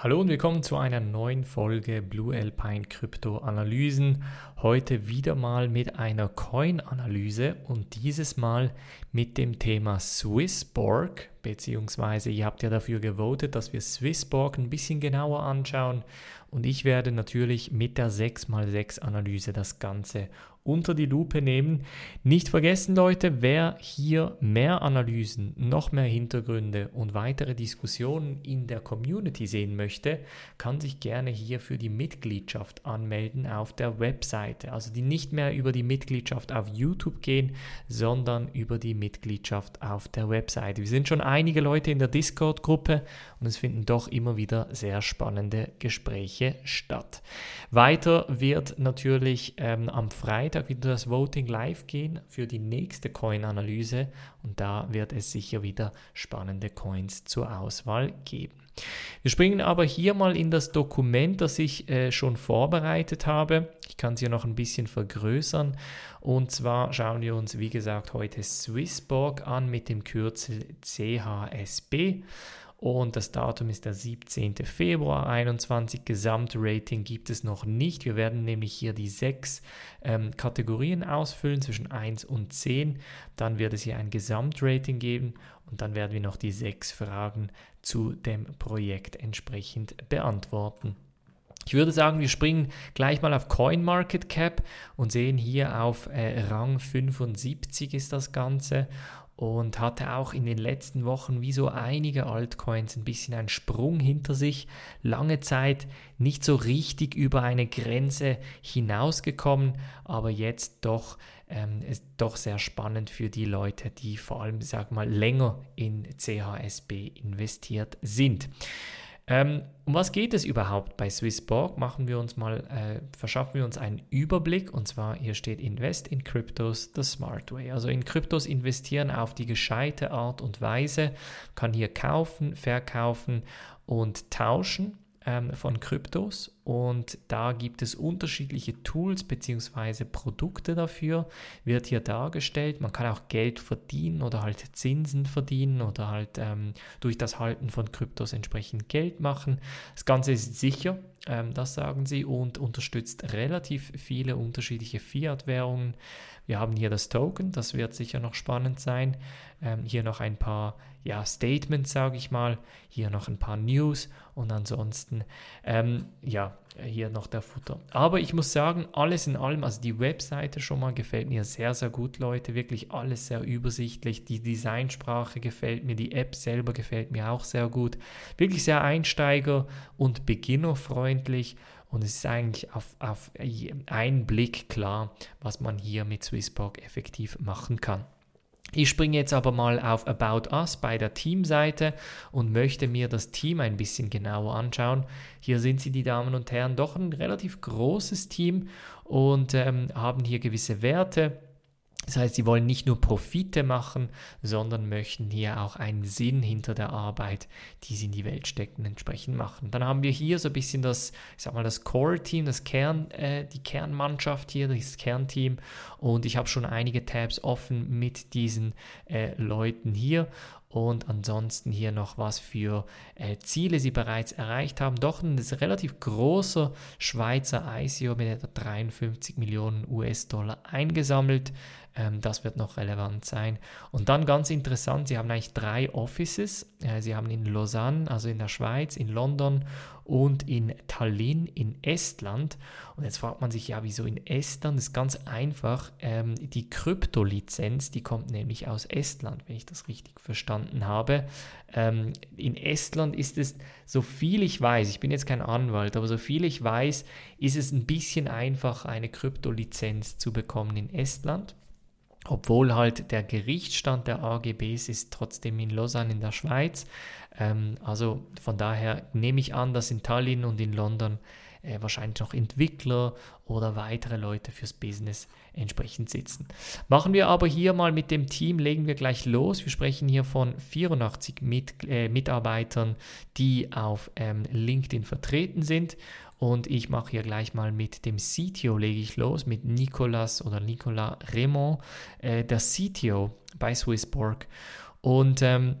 Hallo und willkommen zu einer neuen Folge Blue Alpine Krypto Analysen. Heute wieder mal mit einer Coin-Analyse und dieses Mal mit dem Thema Swissborg, beziehungsweise ihr habt ja dafür gewotet, dass wir Swissborg ein bisschen genauer anschauen und ich werde natürlich mit der 6x6 Analyse das Ganze unter die Lupe nehmen. Nicht vergessen, Leute, wer hier mehr Analysen, noch mehr Hintergründe und weitere Diskussionen in der Community sehen möchte, kann sich gerne hier für die Mitgliedschaft anmelden auf der Webseite. Also die nicht mehr über die Mitgliedschaft auf YouTube gehen, sondern über die Mitgliedschaft auf der Webseite. Wir sind schon einige Leute in der Discord-Gruppe und es finden doch immer wieder sehr spannende Gespräche statt. Weiter wird natürlich ähm, am Freitag Freitag wieder das Voting live gehen für die nächste Coin-Analyse und da wird es sicher wieder spannende Coins zur Auswahl geben. Wir springen aber hier mal in das Dokument, das ich äh, schon vorbereitet habe. Ich kann es hier noch ein bisschen vergrößern. Und zwar schauen wir uns, wie gesagt, heute Swissborg an mit dem Kürzel CHSB und das Datum ist der 17. Februar 21. Gesamtrating gibt es noch nicht. Wir werden nämlich hier die sechs ähm, Kategorien ausfüllen zwischen 1 und 10. Dann wird es hier ein Gesamtrating geben und dann werden wir noch die sechs Fragen zu dem Projekt entsprechend beantworten. Ich würde sagen, wir springen gleich mal auf CoinMarketCap und sehen hier auf äh, Rang 75 ist das Ganze und hatte auch in den letzten Wochen wie so einige Altcoins ein bisschen einen Sprung hinter sich. Lange Zeit nicht so richtig über eine Grenze hinausgekommen, aber jetzt doch, ähm, ist doch sehr spannend für die Leute, die vor allem, sag mal, länger in CHSB investiert sind. Ähm, um was geht es überhaupt bei Swissborg? Machen wir uns mal, äh, verschaffen wir uns einen Überblick und zwar hier steht Invest in Cryptos the Smart Way. Also in Kryptos investieren auf die gescheite Art und Weise, kann hier kaufen, verkaufen und tauschen ähm, von Kryptos und da gibt es unterschiedliche Tools bzw. Produkte dafür, wird hier dargestellt. Man kann auch Geld verdienen oder halt Zinsen verdienen oder halt ähm, durch das Halten von Kryptos entsprechend Geld machen. Das Ganze ist sicher, ähm, das sagen sie, und unterstützt relativ viele unterschiedliche Fiat-Währungen. Wir haben hier das Token, das wird sicher noch spannend sein. Ähm, hier noch ein paar ja, Statements, sage ich mal. Hier noch ein paar News und ansonsten, ähm, ja, hier noch der Futter. Aber ich muss sagen, alles in allem, also die Webseite schon mal gefällt mir sehr, sehr gut, Leute. Wirklich alles sehr übersichtlich. Die Designsprache gefällt mir, die App selber gefällt mir auch sehr gut. Wirklich sehr einsteiger- und beginnerfreundlich. Und es ist eigentlich auf, auf einen Blick klar, was man hier mit Swissborg effektiv machen kann. Ich springe jetzt aber mal auf About Us bei der Teamseite und möchte mir das Team ein bisschen genauer anschauen. Hier sind sie, die Damen und Herren, doch ein relativ großes Team und ähm, haben hier gewisse Werte das heißt, sie wollen nicht nur Profite machen, sondern möchten hier auch einen Sinn hinter der Arbeit, die sie in die Welt stecken, entsprechend machen. Dann haben wir hier so ein bisschen das, ich sag mal, das Core-Team, das Kern, äh, die Kernmannschaft hier, das Kernteam. Und ich habe schon einige Tabs offen mit diesen äh, Leuten hier und ansonsten hier noch was für äh, Ziele sie bereits erreicht haben. Doch ein relativ großer Schweizer ICO mit etwa 53 Millionen US-Dollar eingesammelt. Ähm, das wird noch relevant sein. Und dann ganz interessant, sie haben eigentlich drei Offices. Äh, sie haben in Lausanne, also in der Schweiz, in London und in Tallinn in Estland. Und jetzt fragt man sich ja, wieso in Estland? Das ist ganz einfach. Ähm, die Kryptolizenz, die kommt nämlich aus Estland, wenn ich das richtig verstanden habe. Ähm, in Estland ist es, so viel ich weiß, ich bin jetzt kein Anwalt, aber so viel ich weiß, ist es ein bisschen einfach, eine Kryptolizenz zu bekommen in Estland obwohl halt der Gerichtsstand der AGBs ist trotzdem in Lausanne in der Schweiz. Ähm, also von daher nehme ich an, dass in Tallinn und in London äh, wahrscheinlich noch Entwickler oder weitere Leute fürs Business entsprechend sitzen. Machen wir aber hier mal mit dem Team, legen wir gleich los. Wir sprechen hier von 84 mit, äh, Mitarbeitern, die auf ähm, LinkedIn vertreten sind. Und ich mache hier gleich mal mit dem CTO, lege ich los, mit Nicolas oder Nicolas Raymond, äh, der CTO bei Swissborg. Und ähm,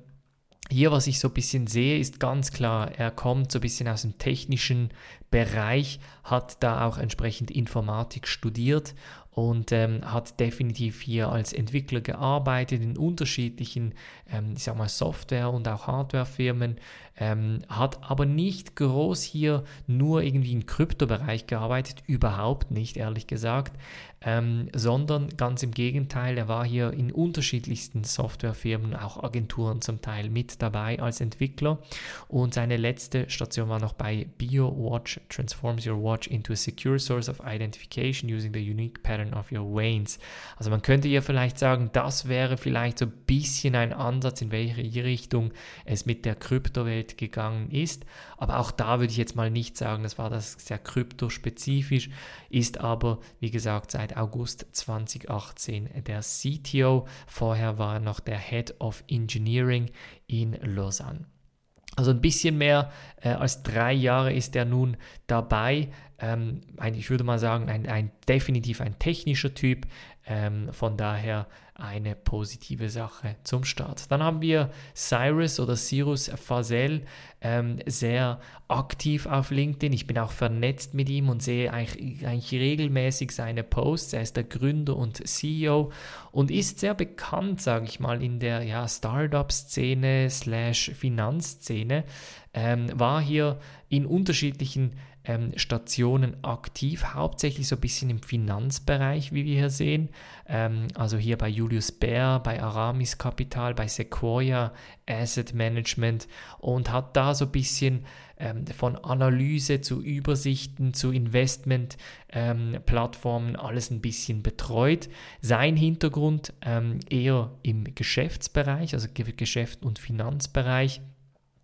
hier, was ich so ein bisschen sehe, ist ganz klar, er kommt so ein bisschen aus dem technischen Bereich, hat da auch entsprechend Informatik studiert und ähm, hat definitiv hier als Entwickler gearbeitet in unterschiedlichen, ähm, ich sag mal, Software- und auch Hardwarefirmen, ähm, hat aber nicht groß hier nur irgendwie im Kryptobereich gearbeitet, überhaupt nicht, ehrlich gesagt, ähm, sondern ganz im Gegenteil, er war hier in unterschiedlichsten Softwarefirmen, auch Agenturen zum Teil mit dabei als Entwickler und seine letzte Station war noch bei BioWatch, transforms your watch into a secure source of identification using the unique pattern of your veins. Also man könnte hier vielleicht sagen, das wäre vielleicht so ein bisschen ein Ansatz, in welche Richtung es mit der Kryptowelt gegangen ist, aber auch da würde ich jetzt mal nicht sagen, das war das sehr kryptospezifisch, ist aber wie gesagt seit seit August 2018 der CTO. Vorher war er noch der Head of Engineering in Lausanne. Also ein bisschen mehr äh, als drei Jahre ist er nun dabei. Ähm, ein, ich würde mal sagen, ein, ein definitiv ein technischer Typ. Ähm, von daher eine positive Sache zum Start. Dann haben wir Cyrus oder Cyrus Fasel, ähm, sehr aktiv auf LinkedIn. Ich bin auch vernetzt mit ihm und sehe eigentlich, eigentlich regelmäßig seine Posts. Er ist der Gründer und CEO und ist sehr bekannt, sage ich mal, in der ja, Startup-Szene slash Finanzszene. Ähm, war hier in unterschiedlichen ähm, Stationen aktiv, hauptsächlich so ein bisschen im Finanzbereich, wie wir hier sehen. Ähm, also hier bei Julius Baer, bei Aramis Capital, bei Sequoia Asset Management und hat da so ein bisschen ähm, von Analyse zu Übersichten zu Investment-Plattformen ähm, alles ein bisschen betreut. Sein Hintergrund ähm, eher im Geschäftsbereich, also Geschäft- und Finanzbereich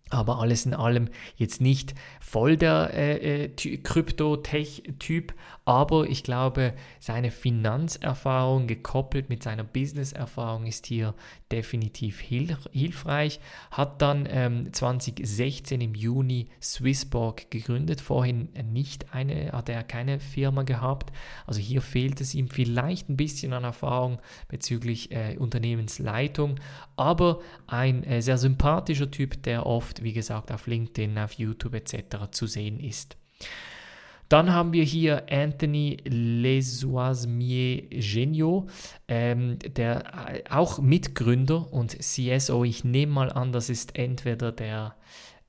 aber alles in allem jetzt nicht voll der äh, äh, Krypto-Tech-Typ, aber ich glaube, seine Finanzerfahrung gekoppelt mit seiner Business-Erfahrung ist hier definitiv hilf hilfreich. Hat dann ähm, 2016 im Juni Swissborg gegründet, vorhin nicht eine, hat er keine Firma gehabt. Also hier fehlt es ihm vielleicht ein bisschen an Erfahrung bezüglich äh, Unternehmensleitung, aber ein äh, sehr sympathischer Typ, der oft, wie gesagt, auf LinkedIn, auf YouTube etc. zu sehen ist. Dann haben wir hier Anthony Lesoismier Genio, ähm, der äh, auch Mitgründer und CSO. Ich nehme mal an, das ist entweder der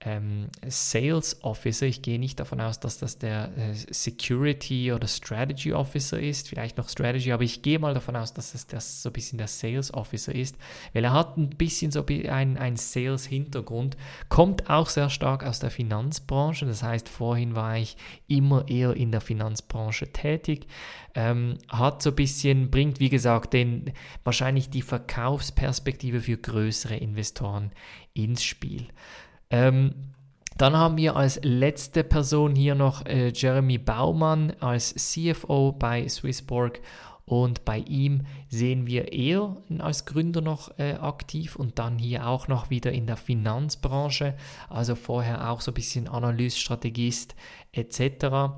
ähm, Sales Officer. Ich gehe nicht davon aus, dass das der äh, Security oder Strategy Officer ist, vielleicht noch Strategy, aber ich gehe mal davon aus, dass es das so ein bisschen der Sales Officer ist, weil er hat ein bisschen so ein, ein Sales-Hintergrund, kommt auch sehr stark aus der Finanzbranche, das heißt, vorhin war ich immer eher in der Finanzbranche tätig, ähm, hat so ein bisschen, bringt wie gesagt den, wahrscheinlich die Verkaufsperspektive für größere Investoren ins Spiel. Ähm, dann haben wir als letzte Person hier noch äh, Jeremy Baumann als CFO bei Swissborg und bei ihm sehen wir eher als Gründer noch äh, aktiv und dann hier auch noch wieder in der Finanzbranche, also vorher auch so ein bisschen Analyst, Strategist etc.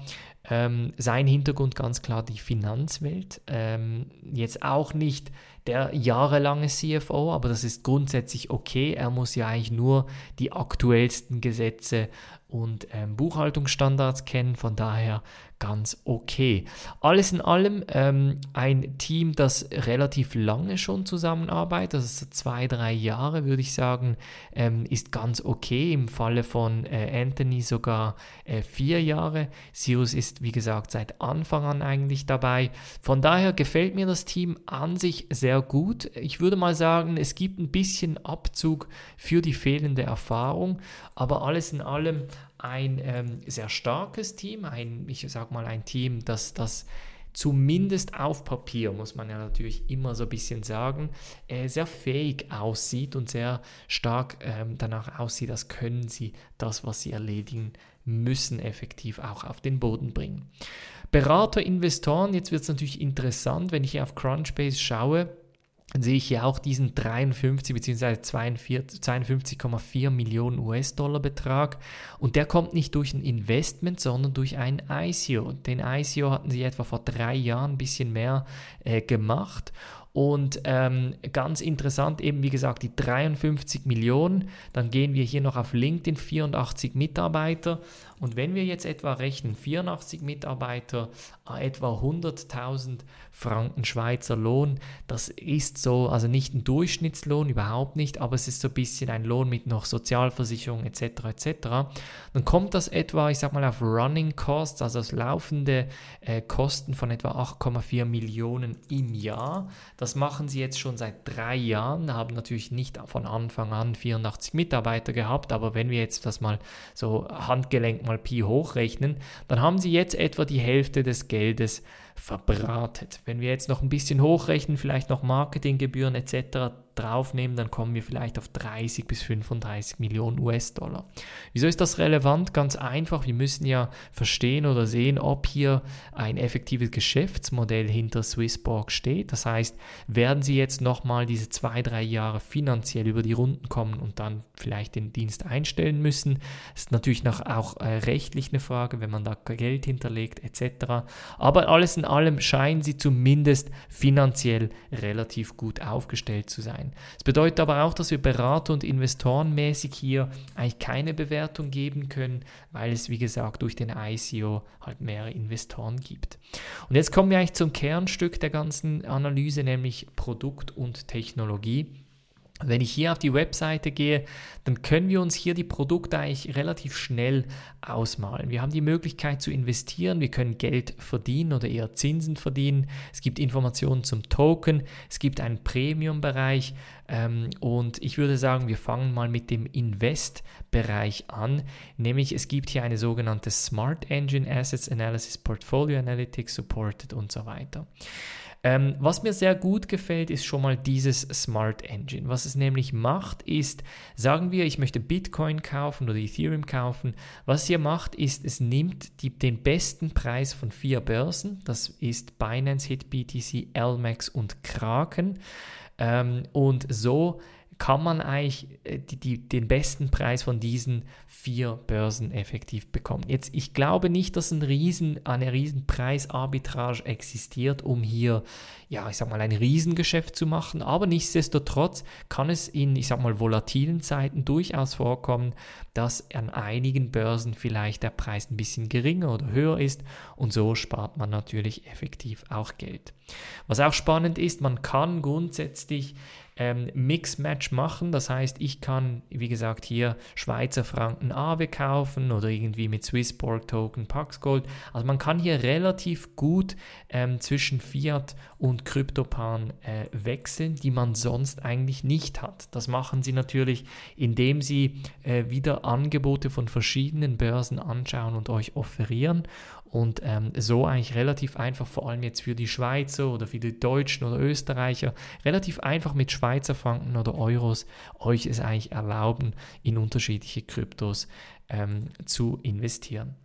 Ähm, sein Hintergrund ganz klar die Finanzwelt. Ähm, jetzt auch nicht der jahrelange CFO, aber das ist grundsätzlich okay. Er muss ja eigentlich nur die aktuellsten Gesetze und ähm, Buchhaltungsstandards kennen. Von daher ganz okay. Alles in allem ähm, ein Team, das relativ lange schon zusammenarbeitet, also so zwei, drei Jahre würde ich sagen, ähm, ist ganz okay. Im Falle von äh, Anthony sogar äh, vier Jahre. Sirius ist, wie gesagt, seit Anfang an eigentlich dabei. Von daher gefällt mir das Team an sich sehr gut. Ich würde mal sagen, es gibt ein bisschen Abzug für die fehlende Erfahrung, aber alles in allem ein ähm, sehr starkes Team, ein, ich sage mal, ein Team, das das zumindest auf Papier, muss man ja natürlich immer so ein bisschen sagen, äh, sehr fähig aussieht und sehr stark ähm, danach aussieht, als können sie das, was sie erledigen müssen, effektiv auch auf den Boden bringen. Berater, Investoren, jetzt wird es natürlich interessant, wenn ich hier auf Crunchbase schaue, dann sehe ich hier auch diesen 53 bzw. 52,4 Millionen US-Dollar Betrag und der kommt nicht durch ein Investment, sondern durch ein ICO. Den ICO hatten sie etwa vor drei Jahren ein bisschen mehr äh, gemacht Und ähm, ganz interessant, eben wie gesagt, die 53 Millionen. Dann gehen wir hier noch auf LinkedIn, 84 Mitarbeiter. Und wenn wir jetzt etwa rechnen, 84 Mitarbeiter, äh, etwa 100.000 Franken Schweizer Lohn, das ist so, also nicht ein Durchschnittslohn, überhaupt nicht, aber es ist so ein bisschen ein Lohn mit noch Sozialversicherung etc. etc. Dann kommt das etwa, ich sag mal, auf Running Costs, also das laufende äh, Kosten von etwa 8,4 Millionen im Jahr. Das machen sie jetzt schon seit drei Jahren, haben natürlich nicht von Anfang an 84 Mitarbeiter gehabt, aber wenn wir jetzt das mal so handgelenkt mal Pi hochrechnen, dann haben sie jetzt etwa die Hälfte des Geldes verbratet. Wenn wir jetzt noch ein bisschen hochrechnen, vielleicht noch Marketinggebühren etc., draufnehmen, dann kommen wir vielleicht auf 30 bis 35 Millionen US-Dollar. Wieso ist das relevant? Ganz einfach, wir müssen ja verstehen oder sehen, ob hier ein effektives Geschäftsmodell hinter Swissborg steht. Das heißt, werden sie jetzt nochmal diese zwei, drei Jahre finanziell über die Runden kommen und dann vielleicht den Dienst einstellen müssen. Das ist natürlich auch äh, rechtlich eine Frage, wenn man da Geld hinterlegt etc. Aber alles in allem scheinen sie zumindest finanziell relativ gut aufgestellt zu sein. Es bedeutet aber auch, dass wir Berater und Investorenmäßig hier eigentlich keine Bewertung geben können, weil es, wie gesagt, durch den ICO halt mehrere Investoren gibt. Und jetzt kommen wir eigentlich zum Kernstück der ganzen Analyse, nämlich Produkt und Technologie. Wenn ich hier auf die Webseite gehe, dann können wir uns hier die Produkte eigentlich relativ schnell ausmalen. Wir haben die Möglichkeit zu investieren, wir können Geld verdienen oder eher Zinsen verdienen. Es gibt Informationen zum Token, es gibt einen Premium-Bereich ähm, und ich würde sagen, wir fangen mal mit dem Invest-Bereich an, nämlich es gibt hier eine sogenannte Smart Engine Assets Analysis, Portfolio Analytics Supported und so weiter. Ähm, was mir sehr gut gefällt, ist schon mal dieses Smart Engine. Was es nämlich macht, ist, sagen wir, ich möchte Bitcoin kaufen oder Ethereum kaufen. Was hier macht, ist, es nimmt die, den besten Preis von vier Börsen. Das ist Binance, HitBTC, LMAX und Kraken. Ähm, und so kann man eigentlich äh, die, die, den besten Preis von diesen vier Börsen effektiv bekommen. Jetzt, ich glaube nicht, dass ein riesen, eine riesen Preisarbitrage existiert, um hier, ja, ich sag mal, ein Riesengeschäft zu machen, aber nichtsdestotrotz kann es in, ich sag mal, volatilen Zeiten durchaus vorkommen, dass an einigen Börsen vielleicht der Preis ein bisschen geringer oder höher ist und so spart man natürlich effektiv auch Geld. Was auch spannend ist, man kann grundsätzlich ähm, Mix-Match machen. Das heißt, ich kann, wie gesagt, hier Schweizer Franken AWE kaufen oder irgendwie mit Swissborg Token Pax Gold. Also man kann hier relativ gut ähm, zwischen Fiat und Kryptopan äh, wechseln, die man sonst eigentlich nicht hat. Das machen sie natürlich, indem sie äh, wieder Angebote von verschiedenen Börsen anschauen und euch offerieren und ähm, so eigentlich relativ einfach, vor allem jetzt für die Schweizer oder für die Deutschen oder Österreicher, relativ einfach mit Schweizer Franken oder Euros euch es eigentlich erlauben, in unterschiedliche Kryptos ähm, zu investieren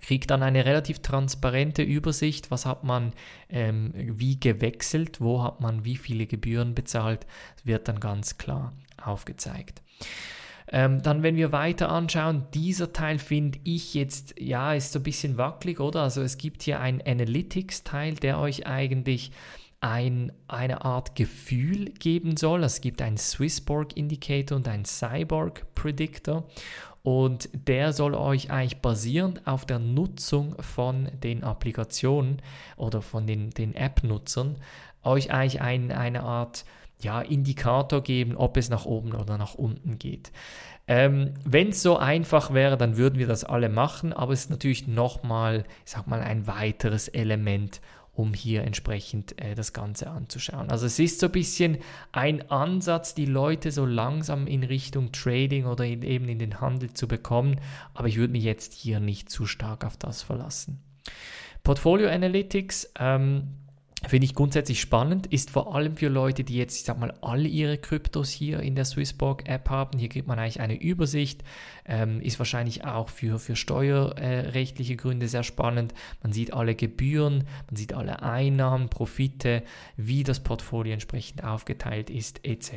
kriegt dann eine relativ transparente Übersicht, was hat man ähm, wie gewechselt, wo hat man wie viele Gebühren bezahlt, wird dann ganz klar aufgezeigt. Ähm, dann, wenn wir weiter anschauen, dieser Teil finde ich jetzt, ja, ist so ein bisschen wackelig, oder? Also es gibt hier einen Analytics-Teil, der euch eigentlich ein, eine Art Gefühl geben soll. Es gibt einen Swissborg Indicator und einen Cyborg Predictor. Und der soll euch eigentlich basierend auf der Nutzung von den Applikationen oder von den, den App-Nutzern euch eigentlich ein, eine Art ja, Indikator geben, ob es nach oben oder nach unten geht. Ähm, Wenn es so einfach wäre, dann würden wir das alle machen, aber es ist natürlich nochmal, ich sag mal, ein weiteres Element, um hier entsprechend äh, das Ganze anzuschauen. Also es ist so ein bisschen ein Ansatz, die Leute so langsam in Richtung Trading oder in, eben in den Handel zu bekommen, aber ich würde mich jetzt hier nicht zu stark auf das verlassen. Portfolio Analytics, ähm, Finde ich grundsätzlich spannend, ist vor allem für Leute, die jetzt, ich sag mal, alle ihre Kryptos hier in der Swissborg App haben. Hier kriegt man eigentlich eine Übersicht, ähm, ist wahrscheinlich auch für, für steuerrechtliche Gründe sehr spannend. Man sieht alle Gebühren, man sieht alle Einnahmen, Profite, wie das Portfolio entsprechend aufgeteilt ist, etc.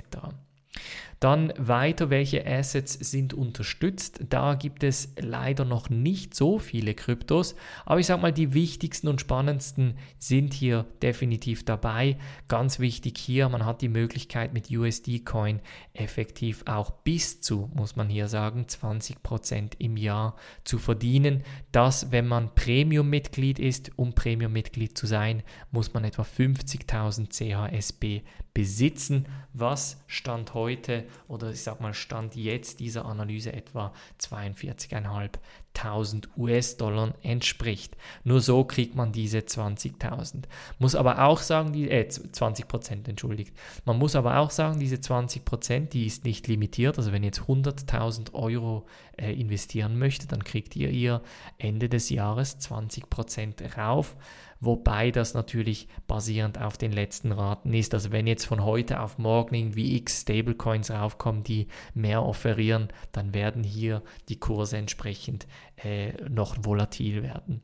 Dann weiter, welche Assets sind unterstützt? Da gibt es leider noch nicht so viele Kryptos, aber ich sage mal, die wichtigsten und spannendsten sind hier definitiv dabei. Ganz wichtig hier, man hat die Möglichkeit mit USD Coin effektiv auch bis zu, muss man hier sagen, 20% im Jahr zu verdienen. Das, wenn man Premium-Mitglied ist, um Premium-Mitglied zu sein, muss man etwa 50.000 CHSB besitzen, was Stand heute oder ich sag mal Stand jetzt dieser Analyse etwa 42.500 US-Dollar entspricht. Nur so kriegt man diese 20.000. Muss aber auch sagen, die, äh, 20 Prozent, entschuldigt. Man muss aber auch sagen, diese 20 Prozent, die ist nicht limitiert. Also wenn ihr jetzt 100.000 Euro äh, investieren möchtet, dann kriegt ihr ihr Ende des Jahres 20 Prozent rauf wobei das natürlich basierend auf den letzten Raten ist. Also wenn jetzt von heute auf morgen irgendwie x Stablecoins raufkommen, die mehr offerieren, dann werden hier die Kurse entsprechend äh, noch volatil werden.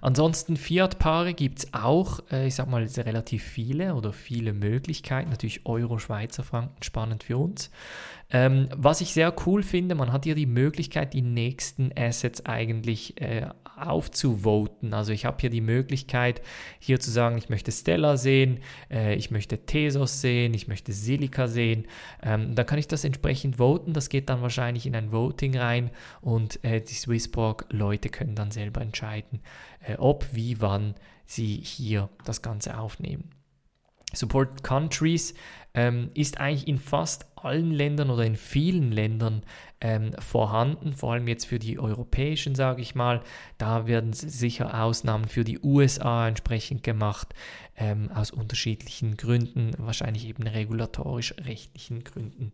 Ansonsten Fiat-Paare gibt es auch, äh, ich sag mal, relativ viele oder viele Möglichkeiten. Natürlich Euro, Schweizer Franken, spannend für uns. Ähm, was ich sehr cool finde, man hat hier die Möglichkeit, die nächsten Assets eigentlich äh, aufzuvoten. Also ich habe hier die Möglichkeit, hier zu sagen, ich möchte Stellar sehen, äh, ich möchte Tesos sehen, ich möchte Silica sehen. Ähm, dann kann ich das entsprechend voten. Das geht dann wahrscheinlich in ein Voting rein und äh, die Swissborg-Leute können dann selber entscheiden, äh, ob, wie, wann sie hier das Ganze aufnehmen. Support Countries ähm, ist eigentlich in fast allen Ländern oder in vielen Ländern ähm, vorhanden, vor allem jetzt für die europäischen, sage ich mal. Da werden sicher Ausnahmen für die USA entsprechend gemacht, ähm, aus unterschiedlichen Gründen, wahrscheinlich eben regulatorisch-rechtlichen Gründen.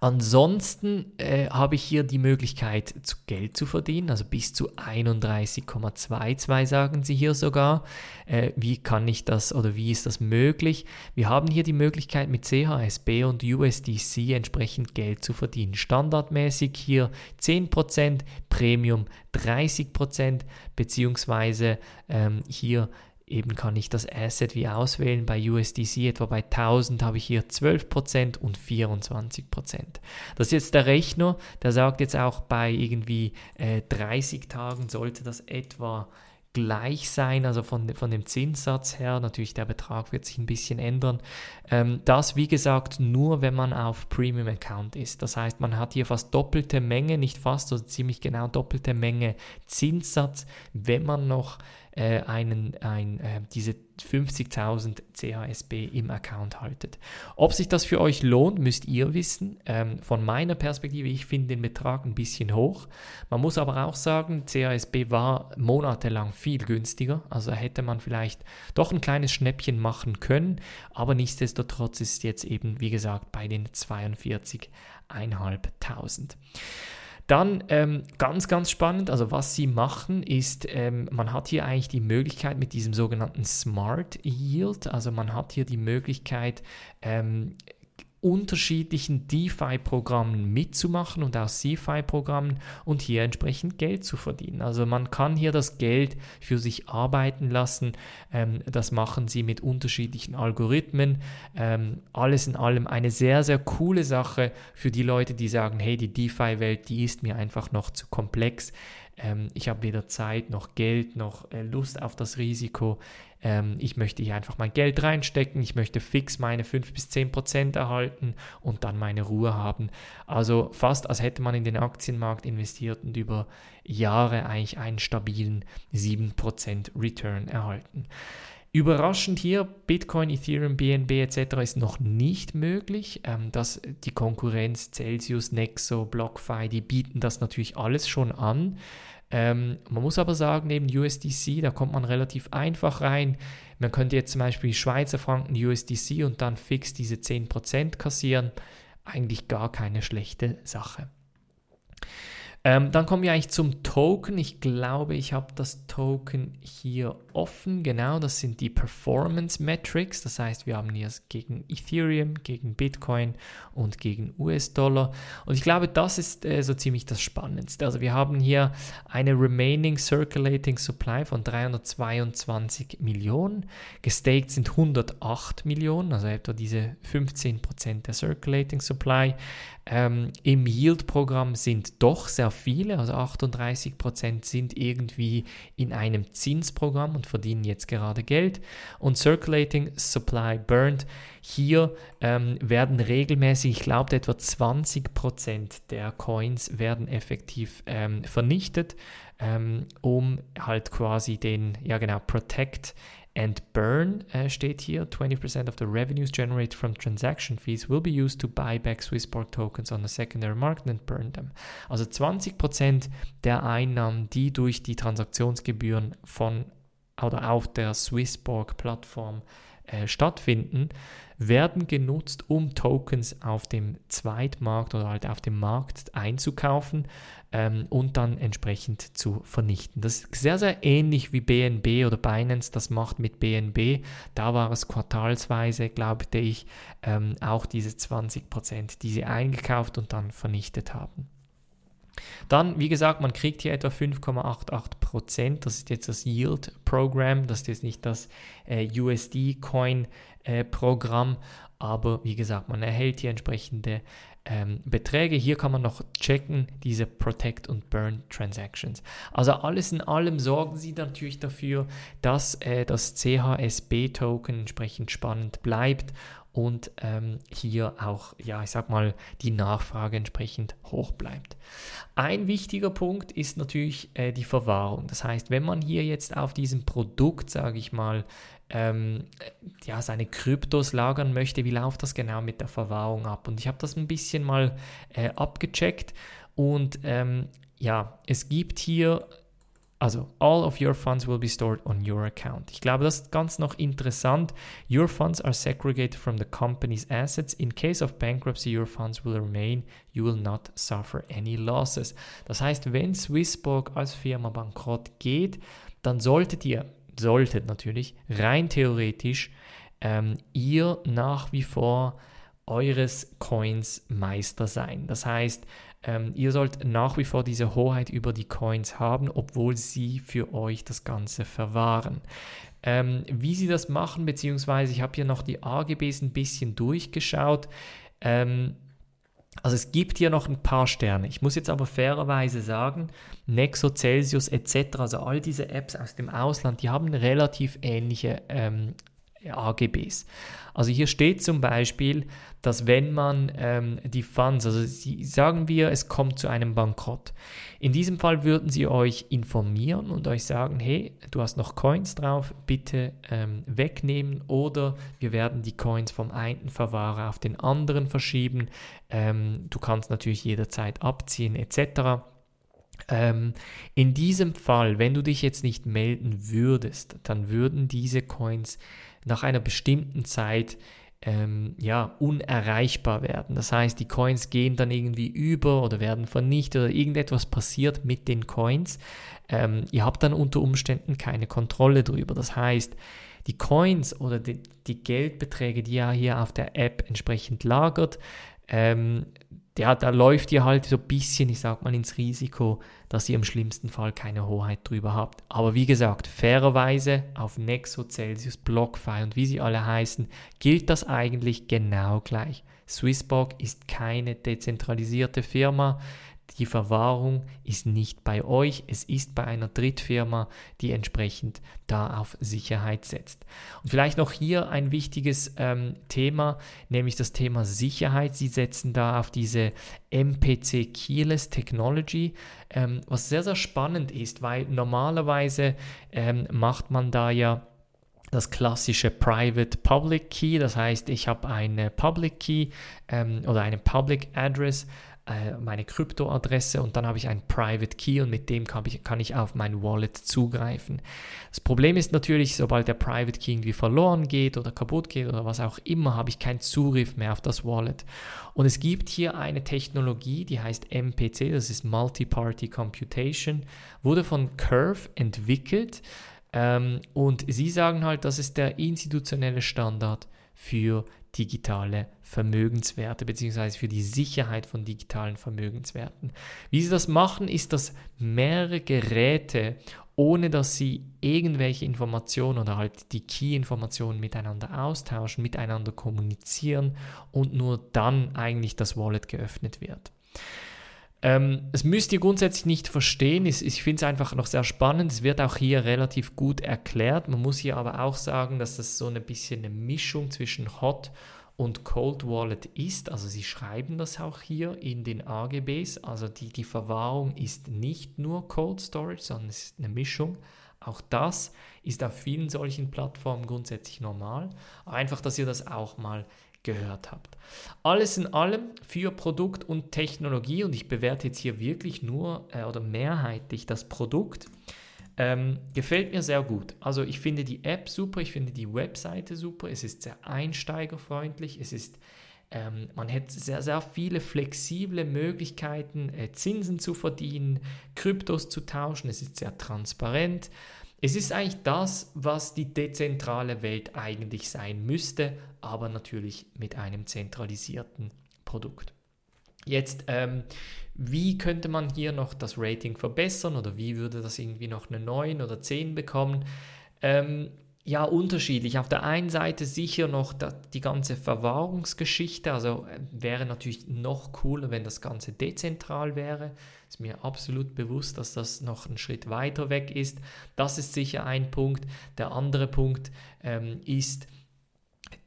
Ansonsten äh, habe ich hier die Möglichkeit, zu Geld zu verdienen, also bis zu 31,22 sagen sie hier sogar. Äh, wie kann ich das oder wie ist das möglich? Wir haben hier die Möglichkeit, mit CHSB und USDC entsprechend Geld zu verdienen. Standardmäßig hier 10%, Premium 30%, beziehungsweise ähm, hier eben kann ich das Asset wie auswählen. Bei USDC etwa bei 1000 habe ich hier 12% und 24%. Das ist jetzt der Rechner, der sagt jetzt auch bei irgendwie äh, 30 Tagen sollte das etwa gleich sein, also von, von dem Zinssatz her. Natürlich, der Betrag wird sich ein bisschen ändern. Ähm, das, wie gesagt, nur wenn man auf Premium Account ist. Das heißt, man hat hier fast doppelte Menge, nicht fast, also ziemlich genau doppelte Menge Zinssatz, wenn man noch äh, einen, ein, äh, diese 50.000 CHSB im Account haltet. Ob sich das für euch lohnt, müsst ihr wissen. Ähm, von meiner Perspektive, ich finde den Betrag ein bisschen hoch. Man muss aber auch sagen, CHSB war monatelang viel günstiger. Also hätte man vielleicht doch ein kleines Schnäppchen machen können. Aber nichtsdestotrotz ist jetzt eben, wie gesagt, bei den 42.500. Dann ähm, ganz, ganz spannend, also was sie machen, ist, ähm, man hat hier eigentlich die Möglichkeit mit diesem sogenannten Smart Yield, also man hat hier die Möglichkeit, ähm, unterschiedlichen DeFi-Programmen mitzumachen und auch CeFi-Programmen und hier entsprechend Geld zu verdienen. Also man kann hier das Geld für sich arbeiten lassen. Ähm, das machen sie mit unterschiedlichen Algorithmen. Ähm, alles in allem eine sehr, sehr coole Sache für die Leute, die sagen, hey, die DeFi-Welt, die ist mir einfach noch zu komplex. Ähm, ich habe weder Zeit noch Geld noch äh, Lust auf das Risiko. Ähm, ich möchte hier einfach mein Geld reinstecken, ich möchte fix meine 5 bis 10 Prozent erhalten und dann meine Ruhe haben. Also fast als hätte man in den Aktienmarkt investiert und über Jahre eigentlich einen stabilen 7 Prozent Return erhalten. Überraschend hier, Bitcoin, Ethereum, BNB etc. ist noch nicht möglich. Ähm, dass die Konkurrenz Celsius, Nexo, BlockFi, die bieten das natürlich alles schon an. Ähm, man muss aber sagen, neben USDC, da kommt man relativ einfach rein. Man könnte jetzt zum Beispiel Schweizer Franken USDC und dann fix diese 10% kassieren. Eigentlich gar keine schlechte Sache. Ähm, dann kommen wir eigentlich zum Token. Ich glaube, ich habe das Token hier offen. Genau, das sind die Performance Metrics. Das heißt, wir haben hier gegen Ethereum, gegen Bitcoin und gegen US-Dollar. Und ich glaube, das ist äh, so ziemlich das Spannendste. Also wir haben hier eine Remaining Circulating Supply von 322 Millionen. Gestaked sind 108 Millionen, also etwa diese 15% der Circulating Supply. Ähm, Im Yield-Programm sind doch sehr viele, also 38% sind irgendwie in einem Zinsprogramm und verdienen jetzt gerade Geld. Und Circulating Supply Burned, hier ähm, werden regelmäßig, ich glaube etwa 20% der Coins werden effektiv ähm, vernichtet, ähm, um halt quasi den, ja genau, Protect and burn äh, steht hier. 20% of the revenues generated from transaction fees will be used to buy back Swissborg tokens on the secondary market and burn them. Also 20% der Einnahmen, die durch die Transaktionsgebühren von oder auf der Swissborg-Plattform äh, stattfinden, werden genutzt, um Tokens auf dem Zweitmarkt oder halt auf dem Markt einzukaufen ähm, und dann entsprechend zu vernichten. Das ist sehr, sehr ähnlich wie BNB oder Binance das macht mit BNB. Da war es quartalsweise, glaubte ich, ähm, auch diese 20%, die sie eingekauft und dann vernichtet haben. Dann, wie gesagt, man kriegt hier etwa 5,88%. Das ist jetzt das Yield Program. Das ist jetzt nicht das äh, USD-Coin-Programm. Äh, aber wie gesagt, man erhält hier entsprechende ähm, Beträge. Hier kann man noch checken, diese Protect und Burn Transactions. Also alles in allem sorgen sie natürlich dafür, dass äh, das CHSB-Token entsprechend spannend bleibt und ähm, hier auch, ja, ich sag mal, die Nachfrage entsprechend hoch bleibt. Ein wichtiger Punkt ist natürlich äh, die Verwahrung. Das heißt, wenn man hier jetzt auf diesem Produkt, sage ich mal, ähm, ja, seine Kryptos lagern möchte, wie läuft das genau mit der Verwahrung ab? Und ich habe das ein bisschen mal äh, abgecheckt und ähm, ja, es gibt hier also, all of your funds will be stored on your account. Ich glaube, das ist ganz noch interessant. Your funds are segregated from the company's assets. In case of bankruptcy, your funds will remain. You will not suffer any losses. Das heißt, wenn Swissborg als Firma bankrott geht, dann solltet ihr, solltet natürlich, rein theoretisch, ähm, ihr nach wie vor eures Coins Meister sein. Das heißt, ähm, ihr sollt nach wie vor diese Hoheit über die Coins haben, obwohl sie für euch das Ganze verwahren. Ähm, wie sie das machen, beziehungsweise ich habe hier noch die AGBs ein bisschen durchgeschaut. Ähm, also es gibt hier noch ein paar Sterne. Ich muss jetzt aber fairerweise sagen, Nexo, Celsius etc., also all diese Apps aus dem Ausland, die haben relativ ähnliche ähm, AGBs. Also hier steht zum Beispiel, dass wenn man ähm, die Funds, also sie, sagen wir, es kommt zu einem Bankrott. In diesem Fall würden sie euch informieren und euch sagen, hey, du hast noch Coins drauf, bitte ähm, wegnehmen oder wir werden die Coins vom einen Verwahrer auf den anderen verschieben. Ähm, du kannst natürlich jederzeit abziehen etc. Ähm, in diesem Fall, wenn du dich jetzt nicht melden würdest, dann würden diese Coins nach einer bestimmten Zeit ähm, ja, unerreichbar werden. Das heißt, die Coins gehen dann irgendwie über oder werden vernichtet oder irgendetwas passiert mit den Coins. Ähm, ihr habt dann unter Umständen keine Kontrolle drüber. Das heißt, die Coins oder die, die Geldbeträge, die ihr hier auf der App entsprechend lagert, ähm, ja, da läuft ihr halt so ein bisschen, ich sag mal, ins Risiko, dass ihr im schlimmsten Fall keine Hoheit drüber habt. Aber wie gesagt, fairerweise auf Nexo, Celsius, BlockFi und wie sie alle heißen, gilt das eigentlich genau gleich. Swissborg ist keine dezentralisierte Firma. Die Verwahrung ist nicht bei euch, es ist bei einer Drittfirma, die entsprechend da auf Sicherheit setzt. Und vielleicht noch hier ein wichtiges ähm, Thema, nämlich das Thema Sicherheit. Sie setzen da auf diese MPC Keyless Technology, ähm, was sehr, sehr spannend ist, weil normalerweise ähm, macht man da ja das klassische Private Public Key, das heißt, ich habe eine Public Key ähm, oder eine Public Address meine Kryptoadresse und dann habe ich ein Private Key und mit dem kann ich, kann ich auf mein Wallet zugreifen. Das Problem ist natürlich, sobald der Private Key irgendwie verloren geht oder kaputt geht oder was auch immer, habe ich keinen Zugriff mehr auf das Wallet. Und es gibt hier eine Technologie, die heißt MPC, das ist Multi-Party Computation, wurde von Curve entwickelt. Ähm, und sie sagen halt, das ist der institutionelle Standard für digitale Vermögenswerte beziehungsweise für die Sicherheit von digitalen Vermögenswerten. Wie sie das machen, ist, dass mehrere Geräte, ohne dass sie irgendwelche Informationen oder halt die Key-Informationen miteinander austauschen, miteinander kommunizieren und nur dann eigentlich das Wallet geöffnet wird. Ähm, es müsst ihr grundsätzlich nicht verstehen. Ich, ich finde es einfach noch sehr spannend. Es wird auch hier relativ gut erklärt. Man muss hier aber auch sagen, dass das so ein bisschen eine Mischung zwischen Hot und Cold Wallet ist. Also sie schreiben das auch hier in den AGBs. Also die, die Verwahrung ist nicht nur Cold Storage, sondern es ist eine Mischung. Auch das ist auf vielen solchen Plattformen grundsätzlich normal. Einfach, dass ihr das auch mal gehört habt. Alles in allem für Produkt und Technologie und ich bewerte jetzt hier wirklich nur äh, oder mehrheitlich das Produkt. Ähm, gefällt mir sehr gut. Also ich finde die App super, ich finde die Webseite super, es ist sehr einsteigerfreundlich, es ist, ähm, man hat sehr, sehr viele flexible Möglichkeiten, äh, Zinsen zu verdienen, Kryptos zu tauschen, es ist sehr transparent. Es ist eigentlich das, was die dezentrale Welt eigentlich sein müsste, aber natürlich mit einem zentralisierten Produkt. Jetzt, ähm, wie könnte man hier noch das Rating verbessern oder wie würde das irgendwie noch eine 9 oder 10 bekommen? Ähm, ja, unterschiedlich. Auf der einen Seite sicher noch die ganze Verwahrungsgeschichte, also äh, wäre natürlich noch cooler, wenn das Ganze dezentral wäre. Ist mir absolut bewusst, dass das noch ein Schritt weiter weg ist. Das ist sicher ein Punkt. Der andere Punkt ähm, ist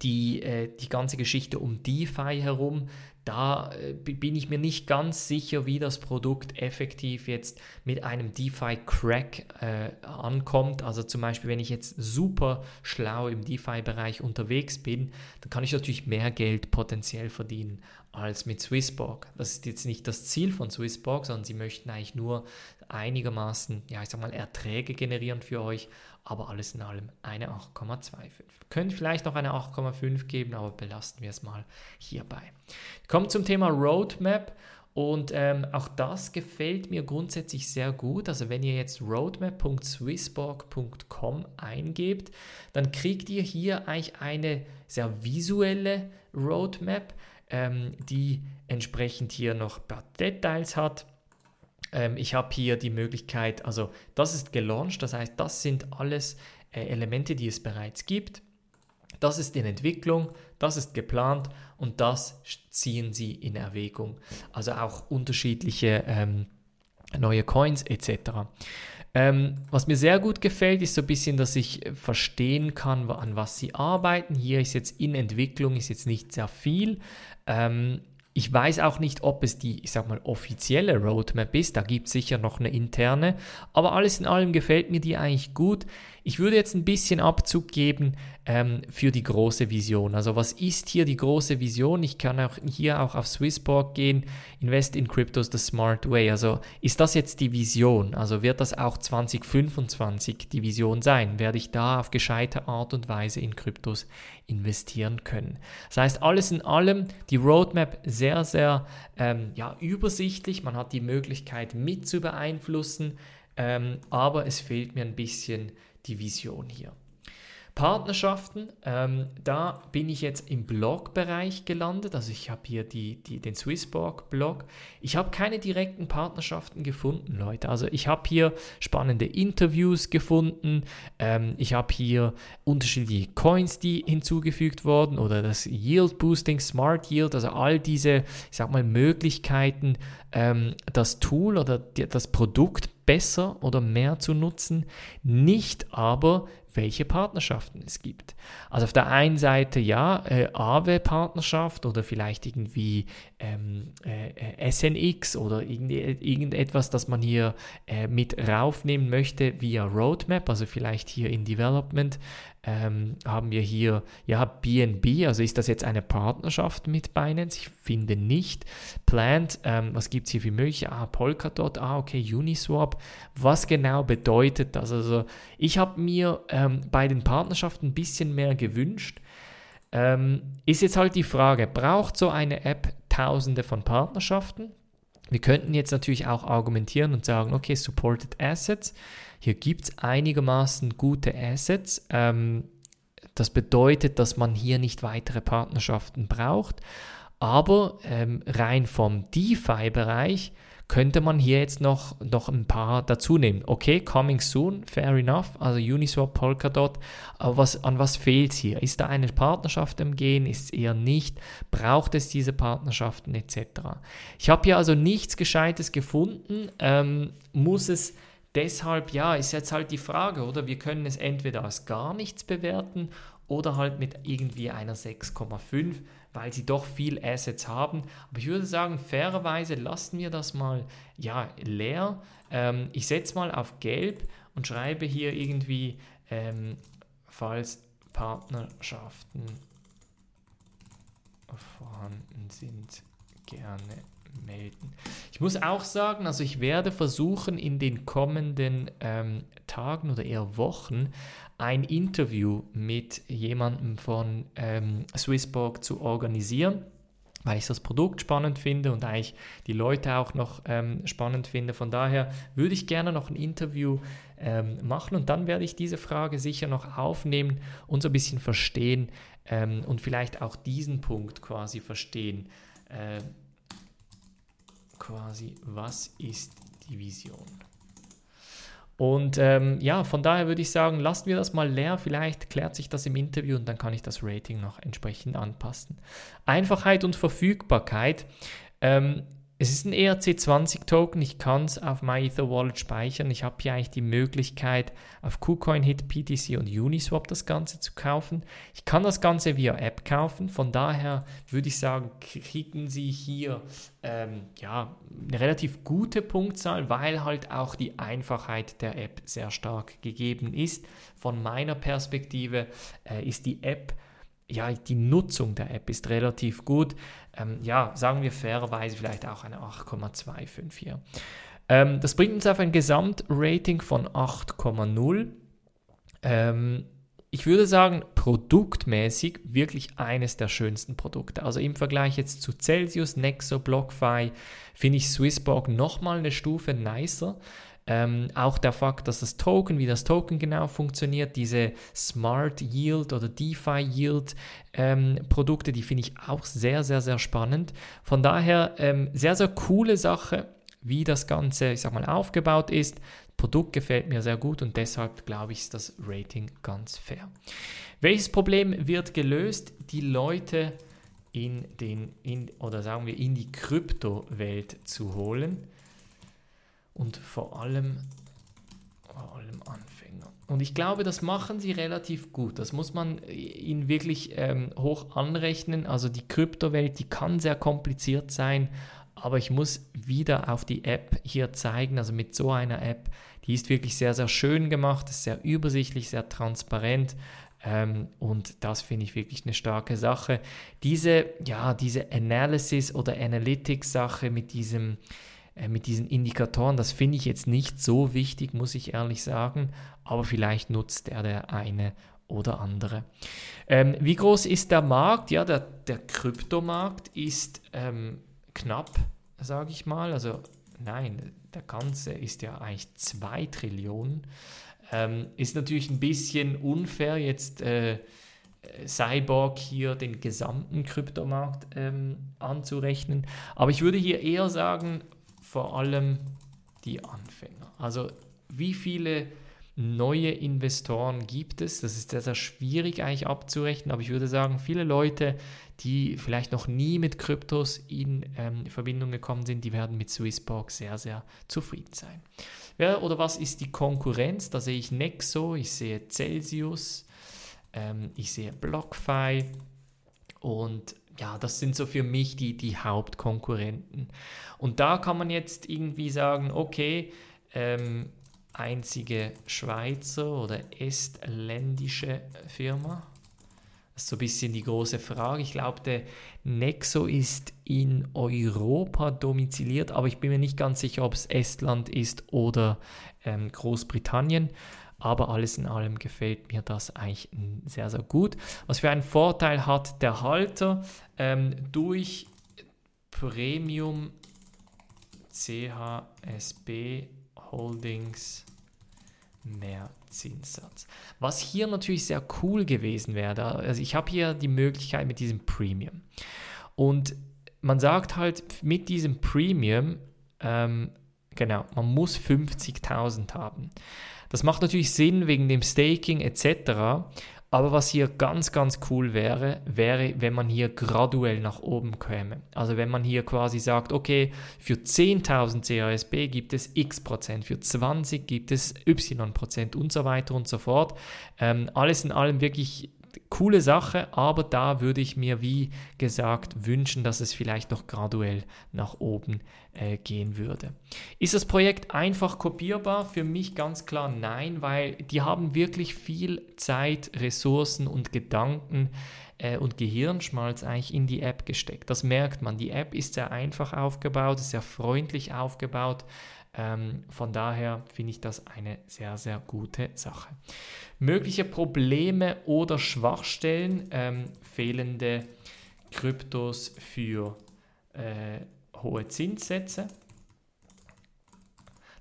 die, äh, die ganze Geschichte um DeFi herum. Da äh, bin ich mir nicht ganz sicher, wie das Produkt effektiv jetzt mit einem DeFi-Crack äh, ankommt. Also zum Beispiel, wenn ich jetzt super schlau im DeFi-Bereich unterwegs bin, dann kann ich natürlich mehr Geld potenziell verdienen als mit Swissborg. Das ist jetzt nicht das Ziel von Swissborg, sondern sie möchten eigentlich nur einigermaßen, ja, ich sag mal, Erträge generieren für euch, aber alles in allem eine 8,25. Könnte vielleicht noch eine 8,5 geben, aber belasten wir es mal hierbei. Kommen zum Thema Roadmap. Und ähm, auch das gefällt mir grundsätzlich sehr gut. Also wenn ihr jetzt roadmap.swissborg.com eingebt, dann kriegt ihr hier eigentlich eine sehr visuelle Roadmap ähm, die entsprechend hier noch ein paar Details hat. Ähm, ich habe hier die Möglichkeit, also das ist gelauncht, das heißt, das sind alles äh, Elemente, die es bereits gibt. Das ist in Entwicklung, das ist geplant und das ziehen sie in Erwägung. Also auch unterschiedliche ähm, neue Coins etc. Ähm, was mir sehr gut gefällt, ist so ein bisschen, dass ich verstehen kann, an was sie arbeiten. Hier ist jetzt in Entwicklung, ist jetzt nicht sehr viel. Ähm, ich weiß auch nicht, ob es die, ich sag mal, offizielle Roadmap ist. Da gibt es sicher noch eine interne. Aber alles in allem gefällt mir die eigentlich gut. Ich würde jetzt ein bisschen Abzug geben ähm, für die große Vision. Also was ist hier die große Vision? Ich kann auch hier auch auf Swissborg gehen, Invest in Cryptos the Smart Way. Also ist das jetzt die Vision? Also wird das auch 2025 die Vision sein? Werde ich da auf gescheite Art und Weise in Kryptos investieren können? Das heißt, alles in allem die Roadmap sehr, sehr ähm, ja, übersichtlich. Man hat die Möglichkeit mit zu beeinflussen, ähm, aber es fehlt mir ein bisschen die Vision hier. Partnerschaften, ähm, da bin ich jetzt im Blog-Bereich gelandet. Also ich habe hier die, die, den Swissborg-Blog. Ich habe keine direkten Partnerschaften gefunden, Leute. Also ich habe hier spannende Interviews gefunden. Ähm, ich habe hier unterschiedliche Coins, die hinzugefügt wurden oder das Yield Boosting, Smart Yield, also all diese, ich sag mal, Möglichkeiten, ähm, das Tool oder das Produkt besser oder mehr zu nutzen, nicht aber welche Partnerschaften es gibt. Also auf der einen Seite ja, äh, AWE-Partnerschaft oder vielleicht irgendwie ähm, äh, SNX oder irgend, irgendetwas, das man hier äh, mit raufnehmen möchte via Roadmap, also vielleicht hier in Development ähm, haben wir hier, ja, BNB, also ist das jetzt eine Partnerschaft mit Binance? Ich finde nicht. Plant, ähm, was gibt es hier für mögliche? Ah, Polkadot, ah, okay, Uniswap. Was genau bedeutet das? Also ich habe mir ähm, bei den Partnerschaften ein bisschen mehr gewünscht. Ähm, ist jetzt halt die Frage, braucht so eine App tausende von Partnerschaften? Wir könnten jetzt natürlich auch argumentieren und sagen, okay, Supported Assets, hier gibt es einigermaßen gute Assets. Ähm, das bedeutet, dass man hier nicht weitere Partnerschaften braucht. Aber ähm, rein vom DeFi-Bereich könnte man hier jetzt noch, noch ein paar dazu nehmen. Okay, coming soon, fair enough, also Uniswap, Polkadot, aber was, an was fehlt hier? Ist da eine Partnerschaft im Gehen, ist es eher nicht? Braucht es diese Partnerschaften etc.? Ich habe hier also nichts Gescheites gefunden, ähm, muss es deshalb, ja, ist jetzt halt die Frage, oder? Wir können es entweder als gar nichts bewerten oder halt mit irgendwie einer 6,5 weil sie doch viel Assets haben. Aber ich würde sagen, fairerweise lassen wir das mal ja, leer. Ähm, ich setze mal auf Gelb und schreibe hier irgendwie, ähm, falls Partnerschaften vorhanden sind, gerne melden. Ich muss auch sagen, also ich werde versuchen, in den kommenden ähm, Tagen oder eher Wochen ein Interview mit jemandem von ähm, Swissborg zu organisieren, weil ich das Produkt spannend finde und eigentlich die Leute auch noch ähm, spannend finde. Von daher würde ich gerne noch ein Interview ähm, machen und dann werde ich diese Frage sicher noch aufnehmen und so ein bisschen verstehen ähm, und vielleicht auch diesen Punkt quasi verstehen. Äh, quasi, was ist die Vision? Und ähm, ja, von daher würde ich sagen, lassen wir das mal leer. Vielleicht klärt sich das im Interview und dann kann ich das Rating noch entsprechend anpassen. Einfachheit und Verfügbarkeit. Ähm, es ist ein ERC20-Token, ich kann es auf MyEtherWallet speichern. Ich habe hier eigentlich die Möglichkeit, auf KuCoin, Hit, PTC und Uniswap das Ganze zu kaufen. Ich kann das Ganze via App kaufen, von daher würde ich sagen, kriegen Sie hier ähm, ja, eine relativ gute Punktzahl, weil halt auch die Einfachheit der App sehr stark gegeben ist. Von meiner Perspektive äh, ist die App ja, die Nutzung der App ist relativ gut. Ähm, ja, sagen wir fairerweise vielleicht auch eine 8,25 hier. Ähm, das bringt uns auf ein Gesamtrating von 8,0. Ähm, ich würde sagen, produktmäßig wirklich eines der schönsten Produkte. Also im Vergleich jetzt zu Celsius, Nexo, BlockFi finde ich Swissborg nochmal eine Stufe nicer. Ähm, auch der Fakt, dass das Token, wie das Token genau funktioniert, diese Smart Yield oder DeFi Yield ähm, Produkte, die finde ich auch sehr, sehr, sehr spannend. Von daher ähm, sehr, sehr coole Sache, wie das Ganze, ich sag mal, aufgebaut ist. Produkt gefällt mir sehr gut und deshalb glaube ich, ist das Rating ganz fair. Welches Problem wird gelöst? Die Leute in den, in, oder sagen wir, in die Kryptowelt zu holen und vor allem, vor allem Anfänger. Und ich glaube, das machen sie relativ gut. Das muss man ihnen wirklich ähm, hoch anrechnen. Also die Kryptowelt, die kann sehr kompliziert sein, aber ich muss wieder auf die App hier zeigen. Also mit so einer App, die ist wirklich sehr, sehr schön gemacht, ist sehr übersichtlich, sehr transparent. Ähm, und das finde ich wirklich eine starke Sache. Diese, ja, diese Analysis oder Analytics-Sache mit diesem, mit diesen Indikatoren, das finde ich jetzt nicht so wichtig, muss ich ehrlich sagen, aber vielleicht nutzt er der eine oder andere. Ähm, wie groß ist der Markt? Ja, der, der Kryptomarkt ist ähm, knapp, sage ich mal. Also nein, der ganze ist ja eigentlich 2 Trillionen. Ähm, ist natürlich ein bisschen unfair jetzt. Äh, Cyborg hier den gesamten Kryptomarkt ähm, anzurechnen. Aber ich würde hier eher sagen, vor allem die Anfänger. Also wie viele neue Investoren gibt es? Das ist sehr, sehr schwierig eigentlich abzurechnen, aber ich würde sagen, viele Leute, die vielleicht noch nie mit Kryptos in ähm, Verbindung gekommen sind, die werden mit Swissborg sehr, sehr zufrieden sein. Wer oder was ist die Konkurrenz? Da sehe ich Nexo, ich sehe Celsius, ähm, ich sehe BlockFi und ja, das sind so für mich die, die Hauptkonkurrenten. Und da kann man jetzt irgendwie sagen, okay, ähm, einzige Schweizer oder estländische Firma. Das ist so ein bisschen die große Frage. Ich glaube, der Nexo ist in Europa domiziliert, aber ich bin mir nicht ganz sicher, ob es Estland ist oder ähm, Großbritannien. Aber alles in allem gefällt mir das eigentlich sehr, sehr gut. Was für einen Vorteil hat der Halter? Ähm, durch Premium CHSB Holdings mehr Zinssatz. Was hier natürlich sehr cool gewesen wäre, also ich habe hier die Möglichkeit mit diesem Premium. Und man sagt halt mit diesem Premium, ähm, genau, man muss 50.000 haben. Das macht natürlich Sinn wegen dem Staking etc. Aber was hier ganz, ganz cool wäre, wäre, wenn man hier graduell nach oben käme. Also wenn man hier quasi sagt, okay, für 10.000 CASB gibt es x Prozent, für 20 gibt es y Prozent und so weiter und so fort. Ähm, alles in allem wirklich coole Sache, aber da würde ich mir, wie gesagt, wünschen, dass es vielleicht noch graduell nach oben äh, gehen würde. Ist das Projekt einfach kopierbar? Für mich ganz klar nein, weil die haben wirklich viel Zeit, Ressourcen und Gedanken äh, und Gehirnschmalz eigentlich in die App gesteckt. Das merkt man. Die App ist sehr einfach aufgebaut, ist sehr freundlich aufgebaut. Ähm, von daher finde ich das eine sehr, sehr gute Sache. Mögliche Probleme oder Schwachstellen, ähm, fehlende Kryptos für äh, hohe Zinssätze.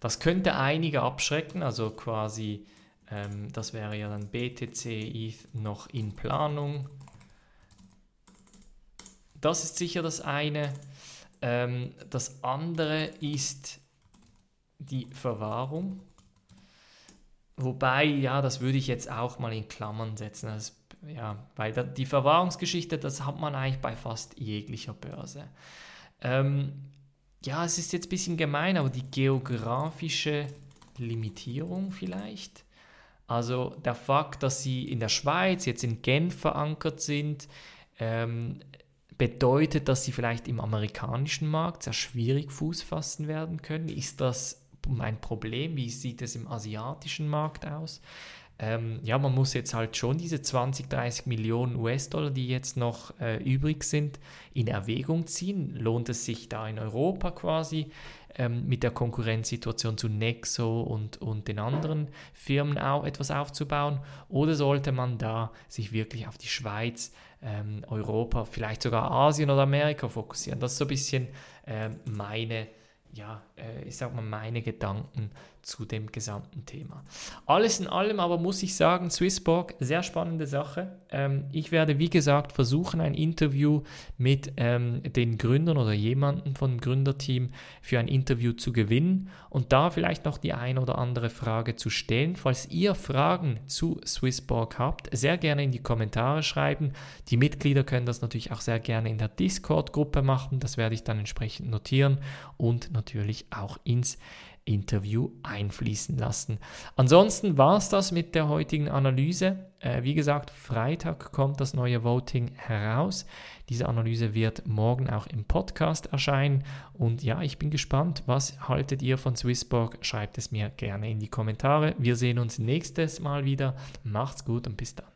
Das könnte einige abschrecken, also quasi, ähm, das wäre ja dann BTC, ETH noch in Planung. Das ist sicher das eine. Ähm, das andere ist die Verwahrung. Wobei, ja, das würde ich jetzt auch mal in Klammern setzen. Das, ja, weil die Verwahrungsgeschichte, das hat man eigentlich bei fast jeglicher Börse. Ähm, ja, es ist jetzt ein bisschen gemein, aber die geografische Limitierung vielleicht. Also der Fakt, dass sie in der Schweiz, jetzt in Genf verankert sind, ähm, bedeutet, dass sie vielleicht im amerikanischen Markt sehr schwierig Fuß fassen werden können. Ist das ein Problem? Wie sieht es im asiatischen Markt aus? Ähm, ja, man muss jetzt halt schon diese 20, 30 Millionen US-Dollar, die jetzt noch äh, übrig sind, in Erwägung ziehen. Lohnt es sich da in Europa quasi ähm, mit der Konkurrenzsituation zu Nexo und, und den anderen Firmen auch etwas aufzubauen? Oder sollte man da sich wirklich auf die Schweiz, ähm, Europa, vielleicht sogar Asien oder Amerika fokussieren? Das ist so ein bisschen äh, meine ja, äh, ich sag mal, meine Gedanken zu dem gesamten Thema. Alles in allem aber muss ich sagen, Swissborg, sehr spannende Sache. Ähm, ich werde, wie gesagt, versuchen, ein Interview mit ähm, den Gründern oder jemanden vom Gründerteam für ein Interview zu gewinnen und da vielleicht noch die ein oder andere Frage zu stellen. Falls ihr Fragen zu Swissborg habt, sehr gerne in die Kommentare schreiben. Die Mitglieder können das natürlich auch sehr gerne in der Discord-Gruppe machen. Das werde ich dann entsprechend notieren und natürlich auch ins Interview einfließen lassen. Ansonsten war es das mit der heutigen Analyse. Äh, wie gesagt, Freitag kommt das neue Voting heraus. Diese Analyse wird morgen auch im Podcast erscheinen. Und ja, ich bin gespannt, was haltet ihr von Swissborg? Schreibt es mir gerne in die Kommentare. Wir sehen uns nächstes Mal wieder. Macht's gut und bis dann.